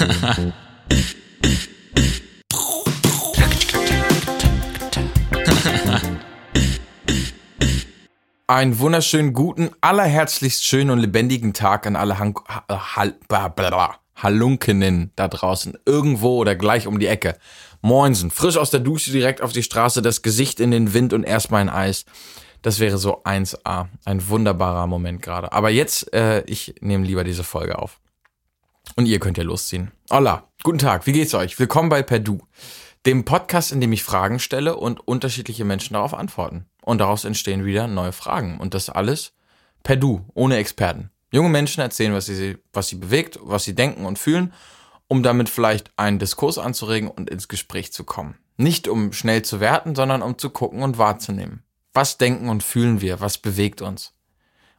Einen wunderschönen guten, allerherzlichst schönen und lebendigen Tag an alle Han Hal Halunkinnen da draußen. Irgendwo oder gleich um die Ecke. Moinsen, frisch aus der Dusche direkt auf die Straße, das Gesicht in den Wind und erstmal ein Eis. Das wäre so 1A. Ein wunderbarer Moment gerade. Aber jetzt, äh, ich nehme lieber diese Folge auf. Und ihr könnt ja losziehen. Hola, guten Tag, wie geht's euch? Willkommen bei Perdu, dem Podcast, in dem ich Fragen stelle und unterschiedliche Menschen darauf antworten. Und daraus entstehen wieder neue Fragen. Und das alles Perdu, ohne Experten. Junge Menschen erzählen, was sie, was sie bewegt, was sie denken und fühlen, um damit vielleicht einen Diskurs anzuregen und ins Gespräch zu kommen. Nicht um schnell zu werten, sondern um zu gucken und wahrzunehmen. Was denken und fühlen wir? Was bewegt uns?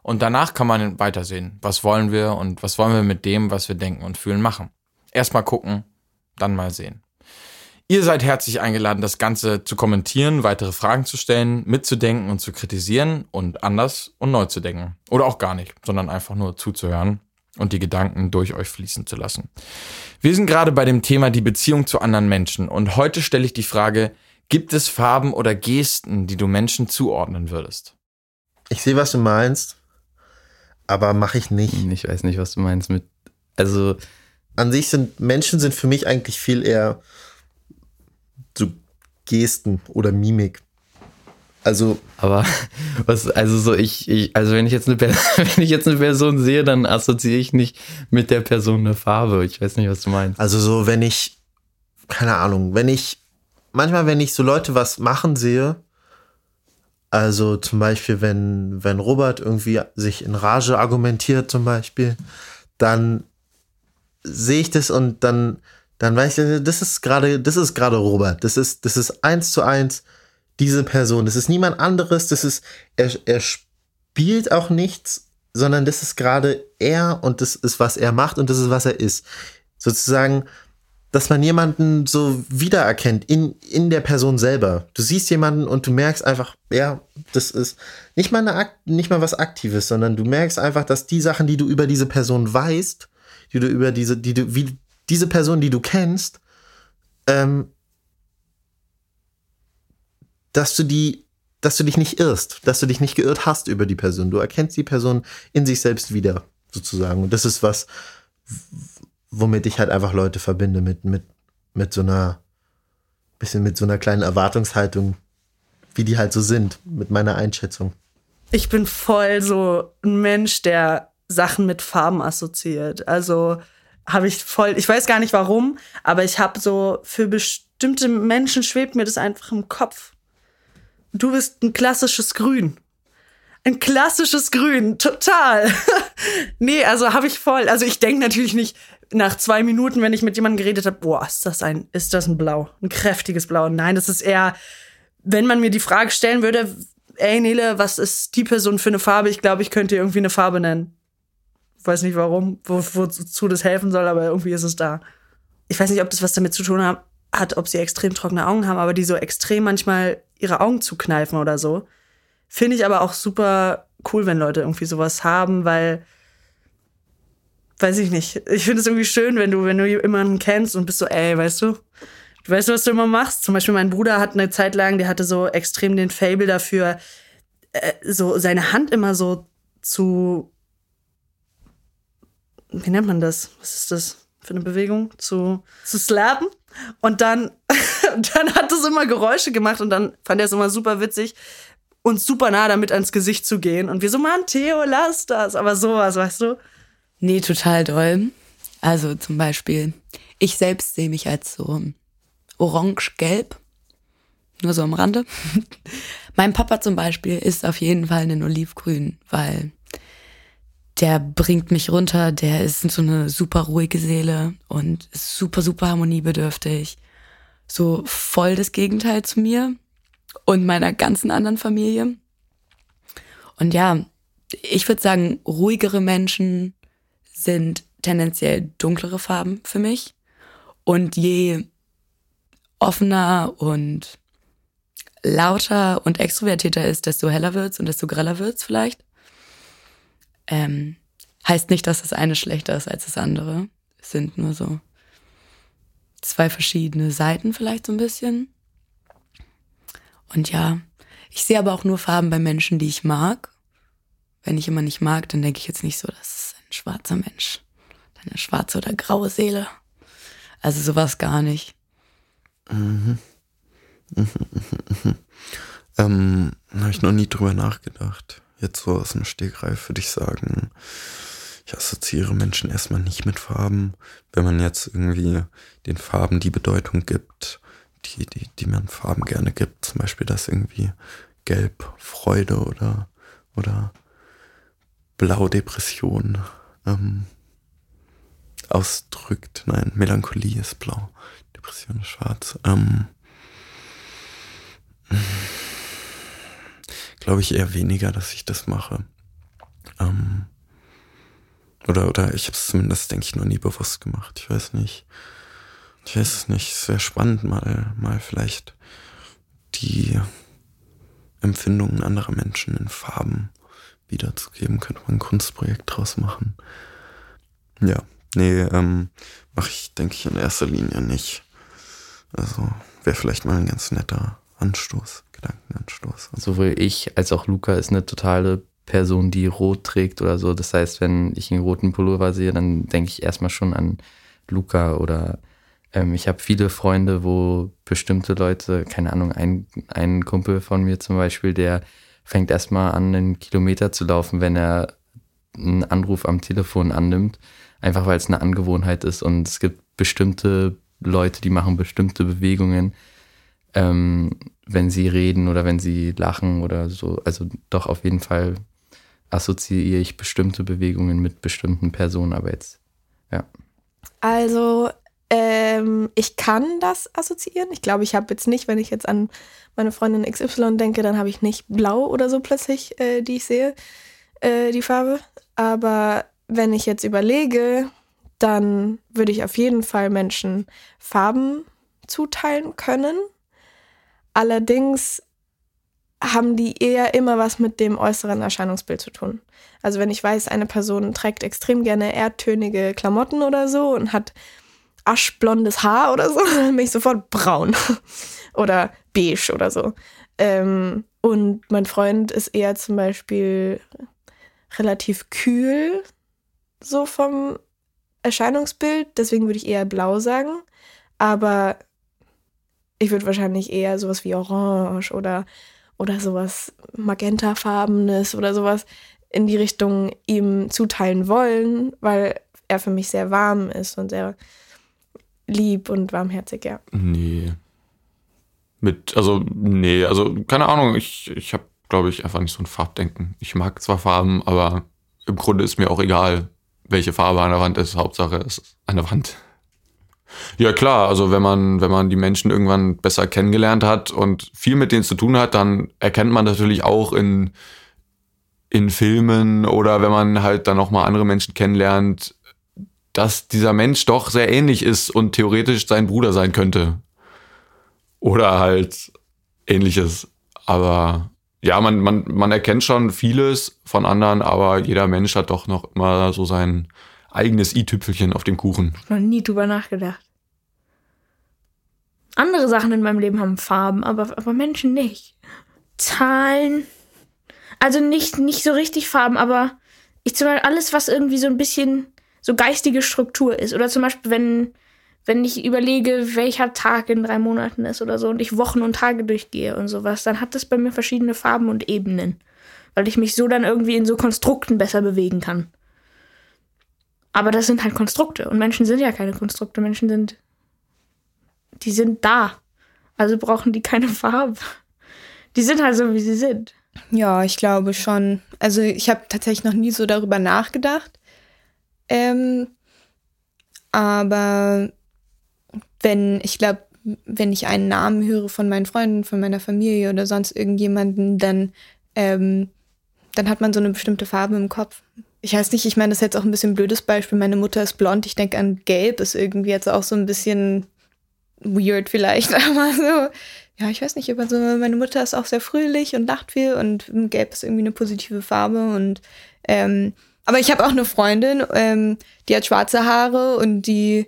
Und danach kann man weitersehen. Was wollen wir und was wollen wir mit dem, was wir denken und fühlen, machen? Erstmal gucken, dann mal sehen. Ihr seid herzlich eingeladen, das Ganze zu kommentieren, weitere Fragen zu stellen, mitzudenken und zu kritisieren und anders und neu zu denken. Oder auch gar nicht, sondern einfach nur zuzuhören und die Gedanken durch euch fließen zu lassen. Wir sind gerade bei dem Thema die Beziehung zu anderen Menschen und heute stelle ich die Frage, gibt es Farben oder Gesten, die du Menschen zuordnen würdest? Ich sehe, was du meinst, aber mache ich nicht. Ich weiß nicht, was du meinst mit, also an sich sind Menschen sind für mich eigentlich viel eher so Gesten oder Mimik. Also. Aber was, also so ich, ich, also wenn ich jetzt eine wenn ich jetzt eine Person sehe, dann assoziiere ich nicht mit der Person eine Farbe. Ich weiß nicht, was du meinst. Also so, wenn ich, keine Ahnung, wenn ich, manchmal, wenn ich so Leute was machen sehe, also zum Beispiel, wenn, wenn Robert irgendwie sich in Rage argumentiert, zum Beispiel, dann sehe ich das und dann dann weiß ich, das ist gerade, das ist gerade Robert. Das ist, das ist eins zu eins diese Person. Das ist niemand anderes. Das ist, er, er spielt auch nichts, sondern das ist gerade er und das ist, was er macht und das ist, was er ist. Sozusagen, dass man jemanden so wiedererkennt in, in der Person selber. Du siehst jemanden und du merkst einfach, ja, das ist nicht mal, eine, nicht mal was Aktives, sondern du merkst einfach, dass die Sachen, die du über diese Person weißt, die du über diese, die du, wie, diese Person, die du kennst, ähm, dass du die, dass du dich nicht irrst, dass du dich nicht geirrt hast über die Person. Du erkennst die Person in sich selbst wieder, sozusagen. Und das ist was, womit ich halt einfach Leute verbinde, mit, mit, mit so einer, bisschen mit so einer kleinen Erwartungshaltung, wie die halt so sind, mit meiner Einschätzung. Ich bin voll so ein Mensch, der Sachen mit Farben assoziiert. Also habe ich voll, ich weiß gar nicht warum, aber ich habe so, für bestimmte Menschen schwebt mir das einfach im Kopf. Du bist ein klassisches Grün. Ein klassisches Grün, total. nee, also habe ich voll. Also ich denke natürlich nicht nach zwei Minuten, wenn ich mit jemandem geredet habe, boah, ist das ein, ist das ein Blau, ein kräftiges Blau. Nein, das ist eher, wenn man mir die Frage stellen würde, ey Nele, was ist die Person für eine Farbe? Ich glaube, ich könnte irgendwie eine Farbe nennen weiß nicht warum, wo, wozu das helfen soll, aber irgendwie ist es da. Ich weiß nicht, ob das was damit zu tun hat, hat, ob sie extrem trockene Augen haben, aber die so extrem manchmal ihre Augen zukneifen oder so. Finde ich aber auch super cool, wenn Leute irgendwie sowas haben, weil, weiß ich nicht. Ich finde es irgendwie schön, wenn du, wenn du jemanden kennst und bist so, ey, weißt du, du weißt, was du immer machst. Zum Beispiel mein Bruder hat eine Zeit lang, der hatte so extrem den Fable dafür, äh, so seine Hand immer so zu wie nennt man das? Was ist das für eine Bewegung? Zu, zu slappen. Und dann, dann hat es immer Geräusche gemacht und dann fand er es immer super witzig, uns super nah damit ans Gesicht zu gehen. Und wir so, Mann, Theo, lass das. Aber sowas, weißt du? Nee, total doll. Also zum Beispiel, ich selbst sehe mich als so orange-gelb. Nur so am Rande. mein Papa zum Beispiel ist auf jeden Fall ein Olivgrün, weil der bringt mich runter, der ist so eine super ruhige Seele und ist super, super harmoniebedürftig. So voll das Gegenteil zu mir und meiner ganzen anderen Familie. Und ja, ich würde sagen, ruhigere Menschen sind tendenziell dunklere Farben für mich. Und je offener und lauter und extrovertierter ist, desto heller wird's und desto greller wird's vielleicht. Ähm, heißt nicht, dass das eine schlechter ist als das andere. Es sind nur so zwei verschiedene Seiten vielleicht so ein bisschen. Und ja, ich sehe aber auch nur Farben bei Menschen, die ich mag. Wenn ich immer nicht mag, dann denke ich jetzt nicht so, das ist ein schwarzer Mensch. Eine schwarze oder graue Seele. Also sowas gar nicht. Mhm. Mhm, mhm, ähm, habe ich noch nie drüber nachgedacht. Jetzt so aus dem Stegreif würde ich sagen, ich assoziiere Menschen erstmal nicht mit Farben. Wenn man jetzt irgendwie den Farben die Bedeutung gibt, die, die, die man Farben gerne gibt, zum Beispiel das irgendwie Gelb Freude oder, oder Blau Depression ähm, ausdrückt. Nein, Melancholie ist blau, Depression ist schwarz. Ähm, Glaube ich eher weniger, dass ich das mache. Ähm, oder, oder ich habe es zumindest, denke ich, noch nie bewusst gemacht. Ich weiß nicht. Ich weiß es nicht. Es wäre spannend, mal, mal vielleicht die Empfindungen anderer Menschen in Farben wiederzugeben. Könnte man ein Kunstprojekt draus machen. Ja, nee, ähm, mache ich, denke ich, in erster Linie nicht. Also wäre vielleicht mal ein ganz netter Anstoß, Gedankenanstoß. Sowohl ich als auch Luca ist eine totale Person, die rot trägt oder so. Das heißt, wenn ich einen roten Pullover sehe, dann denke ich erstmal schon an Luca oder ähm, ich habe viele Freunde, wo bestimmte Leute, keine Ahnung, ein, ein Kumpel von mir zum Beispiel, der fängt erstmal an, einen Kilometer zu laufen, wenn er einen Anruf am Telefon annimmt, einfach weil es eine Angewohnheit ist und es gibt bestimmte Leute, die machen bestimmte Bewegungen, ähm, wenn sie reden oder wenn sie lachen oder so. Also doch auf jeden Fall assoziiere ich bestimmte Bewegungen mit bestimmten Personen, aber jetzt, ja. Also, ähm, ich kann das assoziieren. Ich glaube, ich habe jetzt nicht, wenn ich jetzt an meine Freundin XY denke, dann habe ich nicht blau oder so plötzlich, äh, die ich sehe, äh, die Farbe. Aber wenn ich jetzt überlege, dann würde ich auf jeden Fall Menschen Farben zuteilen können. Allerdings haben die eher immer was mit dem äußeren Erscheinungsbild zu tun. Also wenn ich weiß, eine Person trägt extrem gerne erdtönige Klamotten oder so und hat aschblondes Haar oder so, dann bin ich sofort braun oder beige oder so. Ähm, und mein Freund ist eher zum Beispiel relativ kühl, so vom Erscheinungsbild. Deswegen würde ich eher blau sagen. Aber ich würde wahrscheinlich eher sowas wie Orange oder, oder sowas Magentafarbenes oder sowas in die Richtung ihm zuteilen wollen, weil er für mich sehr warm ist und sehr lieb und warmherzig, ja. Nee. Mit, also, nee, also, keine Ahnung, ich, ich habe, glaube ich, einfach nicht so ein Farbdenken. Ich mag zwar Farben, aber im Grunde ist mir auch egal, welche Farbe an der Wand ist. Hauptsache, es ist eine Wand. Ja klar, also wenn man, wenn man die Menschen irgendwann besser kennengelernt hat und viel mit denen zu tun hat, dann erkennt man natürlich auch in, in Filmen oder wenn man halt dann nochmal andere Menschen kennenlernt, dass dieser Mensch doch sehr ähnlich ist und theoretisch sein Bruder sein könnte. Oder halt ähnliches. Aber ja, man, man, man erkennt schon vieles von anderen, aber jeder Mensch hat doch noch immer so sein eigenes i-Tüpfelchen auf dem Kuchen. Noch nie drüber nachgedacht. Andere Sachen in meinem Leben haben Farben, aber, aber Menschen nicht. Zahlen. Also nicht, nicht so richtig Farben, aber ich zum Beispiel alles, was irgendwie so ein bisschen so geistige Struktur ist. Oder zum Beispiel, wenn, wenn ich überlege, welcher Tag in drei Monaten ist oder so und ich Wochen und Tage durchgehe und sowas, dann hat das bei mir verschiedene Farben und Ebenen. Weil ich mich so dann irgendwie in so Konstrukten besser bewegen kann. Aber das sind halt Konstrukte und Menschen sind ja keine Konstrukte. Menschen sind. Die sind da. Also brauchen die keine Farbe. Die sind halt so, wie sie sind. Ja, ich glaube schon. Also ich habe tatsächlich noch nie so darüber nachgedacht. Ähm, aber wenn, ich glaube, wenn ich einen Namen höre von meinen Freunden, von meiner Familie oder sonst irgendjemanden, dann, ähm, dann hat man so eine bestimmte Farbe im Kopf. Ich weiß nicht, ich meine, das ist jetzt auch ein bisschen ein blödes Beispiel. Meine Mutter ist blond, ich denke an gelb, ist irgendwie jetzt auch so ein bisschen weird vielleicht, aber so, ja, ich weiß nicht, aber so, meine Mutter ist auch sehr fröhlich und lacht viel und gelb ist irgendwie eine positive Farbe und, ähm, aber ich habe auch eine Freundin, ähm, die hat schwarze Haare und die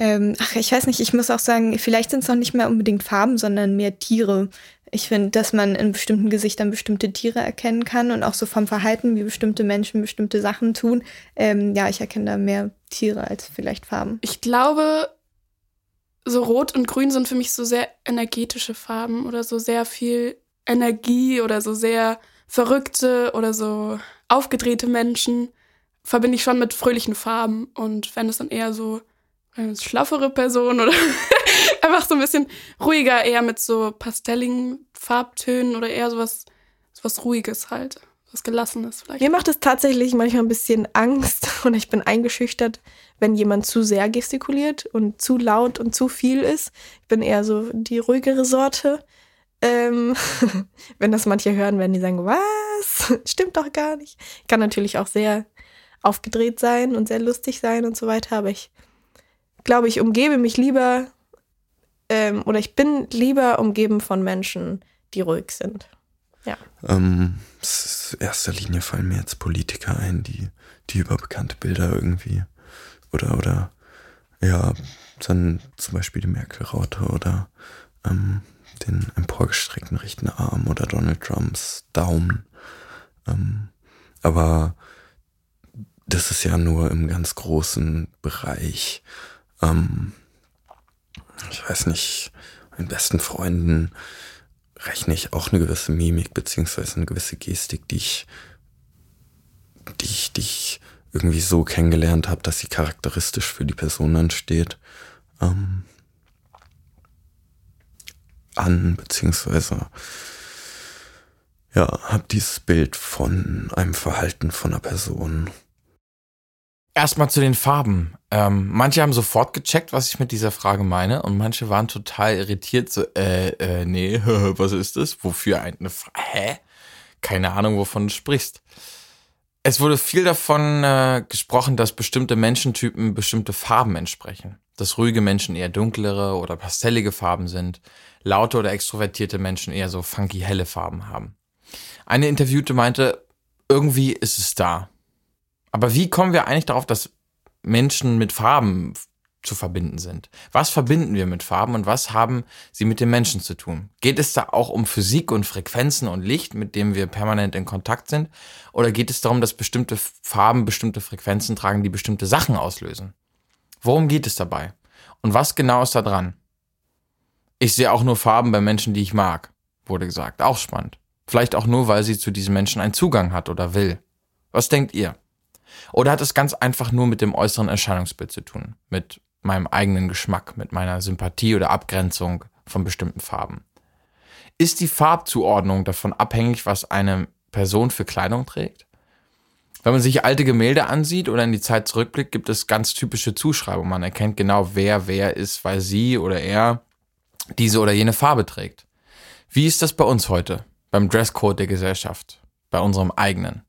Ähm, ach, ich weiß nicht, ich muss auch sagen, vielleicht sind es noch nicht mehr unbedingt Farben, sondern mehr Tiere. Ich finde, dass man in bestimmten Gesichtern bestimmte Tiere erkennen kann und auch so vom Verhalten, wie bestimmte Menschen bestimmte Sachen tun. Ähm, ja, ich erkenne da mehr Tiere als vielleicht Farben. Ich glaube, so Rot und Grün sind für mich so sehr energetische Farben oder so sehr viel Energie oder so sehr verrückte oder so aufgedrehte Menschen verbinde ich schon mit fröhlichen Farben. Und wenn es dann eher so eine schlaffere Person oder einfach so ein bisschen ruhiger, eher mit so pastelligen Farbtönen oder eher sowas, sowas Ruhiges halt. Was Gelassenes vielleicht. Mir macht es tatsächlich manchmal ein bisschen Angst und ich bin eingeschüchtert, wenn jemand zu sehr gestikuliert und zu laut und zu viel ist. Ich bin eher so die ruhigere Sorte. Ähm, wenn das manche hören, werden die sagen, was? Stimmt doch gar nicht. Ich kann natürlich auch sehr aufgedreht sein und sehr lustig sein und so weiter, aber ich glaube, ich umgebe mich lieber ähm, oder ich bin lieber umgeben von Menschen, die ruhig sind. Ja. Ähm, in erster Linie fallen mir jetzt Politiker ein, die, die über bekannte Bilder irgendwie oder oder ja, dann zum Beispiel die Merkel-Raute oder ähm, den emporgestreckten rechten Arm oder Donald Trumps Daumen. Ähm, aber das ist ja nur im ganz großen Bereich. Ähm, ich weiß nicht, meinen besten Freunden rechne ich auch eine gewisse Mimik beziehungsweise eine gewisse Gestik, die ich, die ich, die ich irgendwie so kennengelernt habe, dass sie charakteristisch für die Person dann steht. Ähm, an, beziehungsweise ja, habe dieses Bild von einem Verhalten von einer Person. Erstmal zu den Farben. Ähm, manche haben sofort gecheckt, was ich mit dieser Frage meine, und manche waren total irritiert, so, äh, äh, nee, was ist das? Wofür eine Frage? Hä? Keine Ahnung, wovon du sprichst. Es wurde viel davon äh, gesprochen, dass bestimmte Menschentypen bestimmte Farben entsprechen. Dass ruhige Menschen eher dunklere oder pastellige Farben sind, laute oder extrovertierte Menschen eher so funky helle Farben haben. Eine Interviewte meinte, irgendwie ist es da. Aber wie kommen wir eigentlich darauf, dass Menschen mit Farben zu verbinden sind. Was verbinden wir mit Farben und was haben sie mit den Menschen zu tun? Geht es da auch um Physik und Frequenzen und Licht, mit dem wir permanent in Kontakt sind? Oder geht es darum, dass bestimmte Farben bestimmte Frequenzen tragen, die bestimmte Sachen auslösen? Worum geht es dabei? Und was genau ist da dran? Ich sehe auch nur Farben bei Menschen, die ich mag, wurde gesagt. Auch spannend. Vielleicht auch nur, weil sie zu diesen Menschen einen Zugang hat oder will. Was denkt ihr? Oder hat es ganz einfach nur mit dem äußeren Erscheinungsbild zu tun? Mit meinem eigenen Geschmack, mit meiner Sympathie oder Abgrenzung von bestimmten Farben. Ist die Farbzuordnung davon abhängig, was eine Person für Kleidung trägt? Wenn man sich alte Gemälde ansieht oder in die Zeit zurückblickt, gibt es ganz typische Zuschreibungen. Man erkennt genau, wer wer ist, weil sie oder er diese oder jene Farbe trägt. Wie ist das bei uns heute? Beim Dresscode der Gesellschaft? Bei unserem eigenen?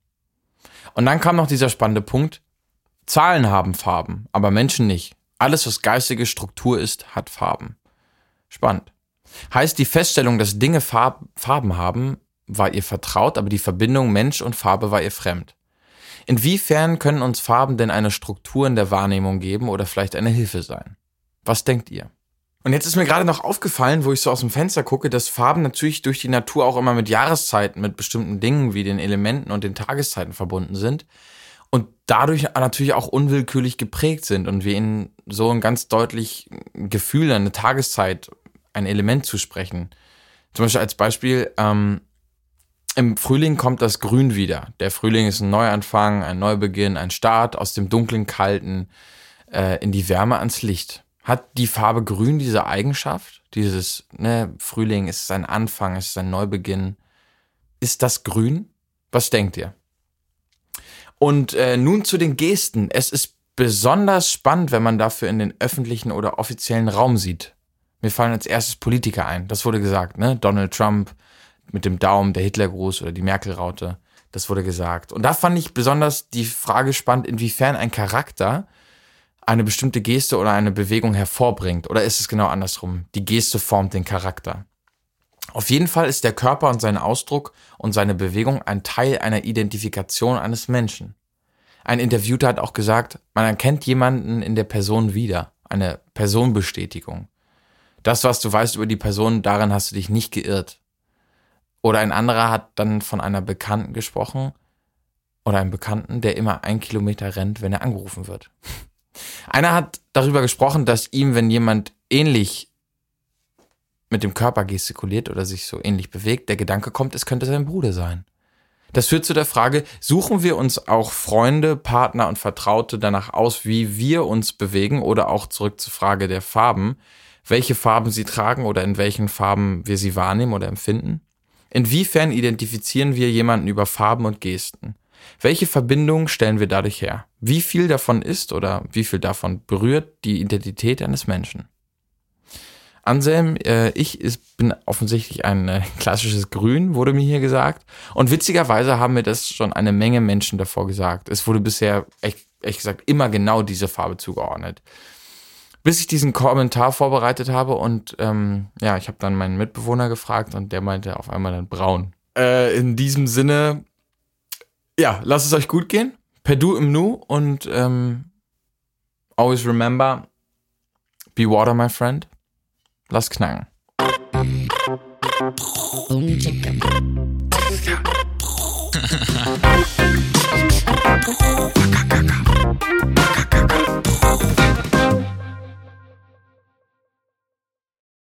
Und dann kam noch dieser spannende Punkt. Zahlen haben Farben, aber Menschen nicht. Alles, was geistige Struktur ist, hat Farben. Spannend. Heißt, die Feststellung, dass Dinge Farb, Farben haben, war ihr vertraut, aber die Verbindung Mensch und Farbe war ihr fremd. Inwiefern können uns Farben denn eine Struktur in der Wahrnehmung geben oder vielleicht eine Hilfe sein? Was denkt ihr? Und jetzt ist mir gerade noch aufgefallen, wo ich so aus dem Fenster gucke, dass Farben natürlich durch die Natur auch immer mit Jahreszeiten, mit bestimmten Dingen wie den Elementen und den Tageszeiten verbunden sind und dadurch natürlich auch unwillkürlich geprägt sind und wir ihnen so ein ganz deutlich Gefühl, eine Tageszeit, ein Element zu sprechen. Zum Beispiel als Beispiel, ähm, im Frühling kommt das Grün wieder. Der Frühling ist ein Neuanfang, ein Neubeginn, ein Start aus dem dunklen, kalten äh, in die Wärme ans Licht. Hat die Farbe Grün diese Eigenschaft? Dieses, ne, Frühling ist ein Anfang, ist ein Neubeginn. Ist das Grün? Was denkt ihr? Und äh, nun zu den Gesten. Es ist besonders spannend, wenn man dafür in den öffentlichen oder offiziellen Raum sieht. Mir fallen als erstes Politiker ein. Das wurde gesagt, ne? Donald Trump mit dem Daumen, der Hitlergruß oder die Merkel-Raute. Das wurde gesagt. Und da fand ich besonders die Frage spannend, inwiefern ein Charakter eine bestimmte Geste oder eine Bewegung hervorbringt. Oder ist es genau andersrum? Die Geste formt den Charakter. Auf jeden Fall ist der Körper und sein Ausdruck und seine Bewegung ein Teil einer Identifikation eines Menschen. Ein Interviewter hat auch gesagt, man erkennt jemanden in der Person wieder, eine Personenbestätigung. Das, was du weißt über die Person, daran hast du dich nicht geirrt. Oder ein anderer hat dann von einer Bekannten gesprochen oder einem Bekannten, der immer ein Kilometer rennt, wenn er angerufen wird. Einer hat darüber gesprochen, dass ihm, wenn jemand ähnlich mit dem Körper gestikuliert oder sich so ähnlich bewegt, der Gedanke kommt, es könnte sein Bruder sein. Das führt zu der Frage, suchen wir uns auch Freunde, Partner und Vertraute danach aus, wie wir uns bewegen oder auch zurück zur Frage der Farben, welche Farben sie tragen oder in welchen Farben wir sie wahrnehmen oder empfinden? Inwiefern identifizieren wir jemanden über Farben und Gesten? Welche Verbindungen stellen wir dadurch her? Wie viel davon ist oder wie viel davon berührt die Identität eines Menschen? Anselm, äh, ich ist, bin offensichtlich ein äh, klassisches Grün, wurde mir hier gesagt. Und witzigerweise haben mir das schon eine Menge Menschen davor gesagt. Es wurde bisher, echt gesagt, immer genau diese Farbe zugeordnet. Bis ich diesen Kommentar vorbereitet habe und ähm, ja, ich habe dann meinen Mitbewohner gefragt und der meinte auf einmal dann braun. Äh, in diesem Sinne, ja, lasst es euch gut gehen. Per Du im Nu und ähm, always remember, be water, my friend. Lass knacken.